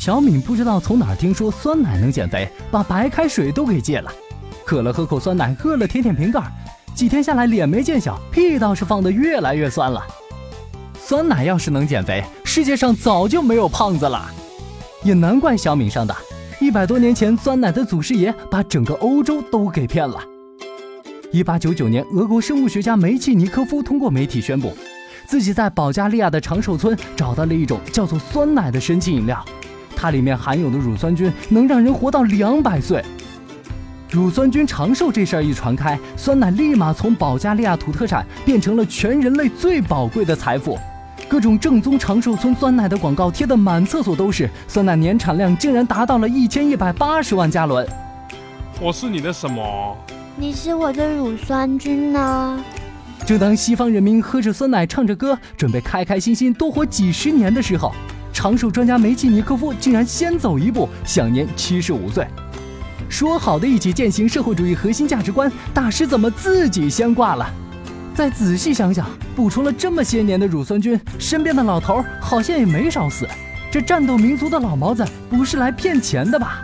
小敏不知道从哪儿听说酸奶能减肥，把白开水都给戒了。渴了喝口酸奶，饿了舔舔瓶盖，几天下来脸没见小，屁倒是放得越来越酸了。酸奶要是能减肥，世界上早就没有胖子了。也难怪小敏上当，一百多年前酸奶的祖师爷把整个欧洲都给骗了。一八九九年，俄国生物学家梅契尼科夫通过媒体宣布，自己在保加利亚的长寿村找到了一种叫做酸奶的神奇饮料，它里面含有的乳酸菌能让人活到两百岁。乳酸菌长寿这事儿一传开，酸奶立马从保加利亚土特产变成了全人类最宝贵的财富。各种正宗长寿村酸奶的广告贴得满厕所都是，酸奶年产量竟然达到了一千一百八十万加仑。我是你的什么？你是我的乳酸菌呢。正当西方人民喝着酸奶，唱着歌，准备开开心心多活几十年的时候，长寿专家梅契尼科夫竟然先走一步，享年七十五岁。说好的一起践行社会主义核心价值观，大师怎么自己先挂了？再仔细想想，补充了这么些年的乳酸菌，身边的老头好像也没少死。这战斗民族的老毛子不是来骗钱的吧？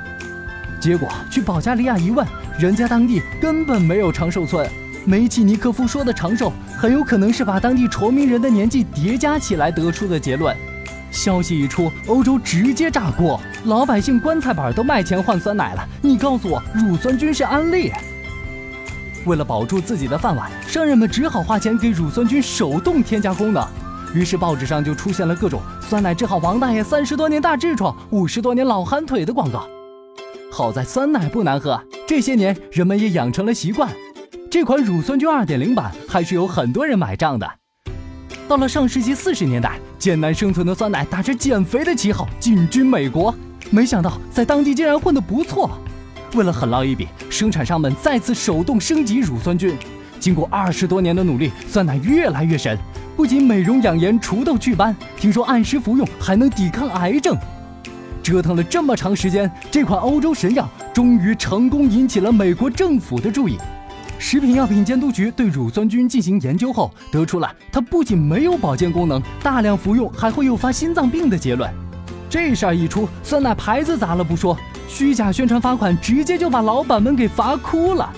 结果去保加利亚一问，人家当地根本没有长寿村。梅契尼科夫说的长寿，很有可能是把当地崇明人的年纪叠加起来得出的结论。消息一出，欧洲直接炸锅，老百姓棺材板都卖钱换酸奶了。你告诉我，乳酸菌是安利？为了保住自己的饭碗，商人们只好花钱给乳酸菌手动添加功能。于是报纸上就出现了各种酸奶治好王大爷三十多年大痔疮、五十多年老寒腿的广告。好在酸奶不难喝，这些年人们也养成了习惯。这款乳酸菌二点零版还是有很多人买账的。到了上世纪四十年代，艰难生存的酸奶打着减肥的旗号进军美国，没想到在当地竟然混得不错。为了狠捞一笔，生产商们再次手动升级乳酸菌。经过二十多年的努力，酸奶越来越神，不仅美容养颜、除痘祛斑，听说按时服用还能抵抗癌症。折腾了这么长时间，这款欧洲神药终于成功引起了美国政府的注意。食品药品监督局对乳酸菌进行研究后，得出了它不仅没有保健功能，大量服用还会诱发心脏病的结论。这事儿一出，酸奶牌子砸了不说，虚假宣传罚款直接就把老板们给罚哭了。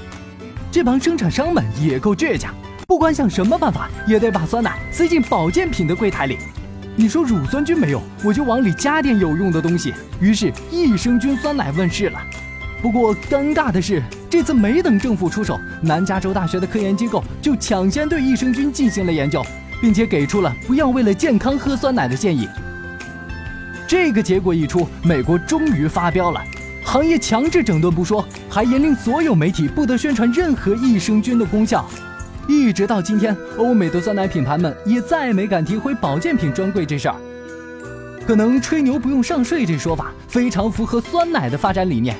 这帮生产商们也够倔强，不管想什么办法，也得把酸奶塞进保健品的柜台里。你说乳酸菌没用，我就往里加点有用的东西。于是益生菌酸奶问世了。不过尴尬的是，这次没等政府出手，南加州大学的科研机构就抢先对益生菌进行了研究，并且给出了不要为了健康喝酸奶的建议。这个结果一出，美国终于发飙了，行业强制整顿不说，还严令所有媒体不得宣传任何益生菌的功效。一直到今天，欧美的酸奶品牌们也再没敢提回保健品专柜这事儿。可能吹牛不用上税这说法非常符合酸奶的发展理念。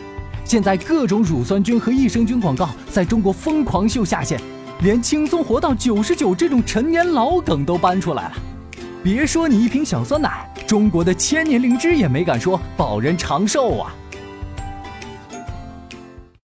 现在各种乳酸菌和益生菌广告在中国疯狂秀下限，连轻松活到九十九这种陈年老梗都搬出来了。别说你一瓶小酸奶，中国的千年灵芝也没敢说保人长寿啊。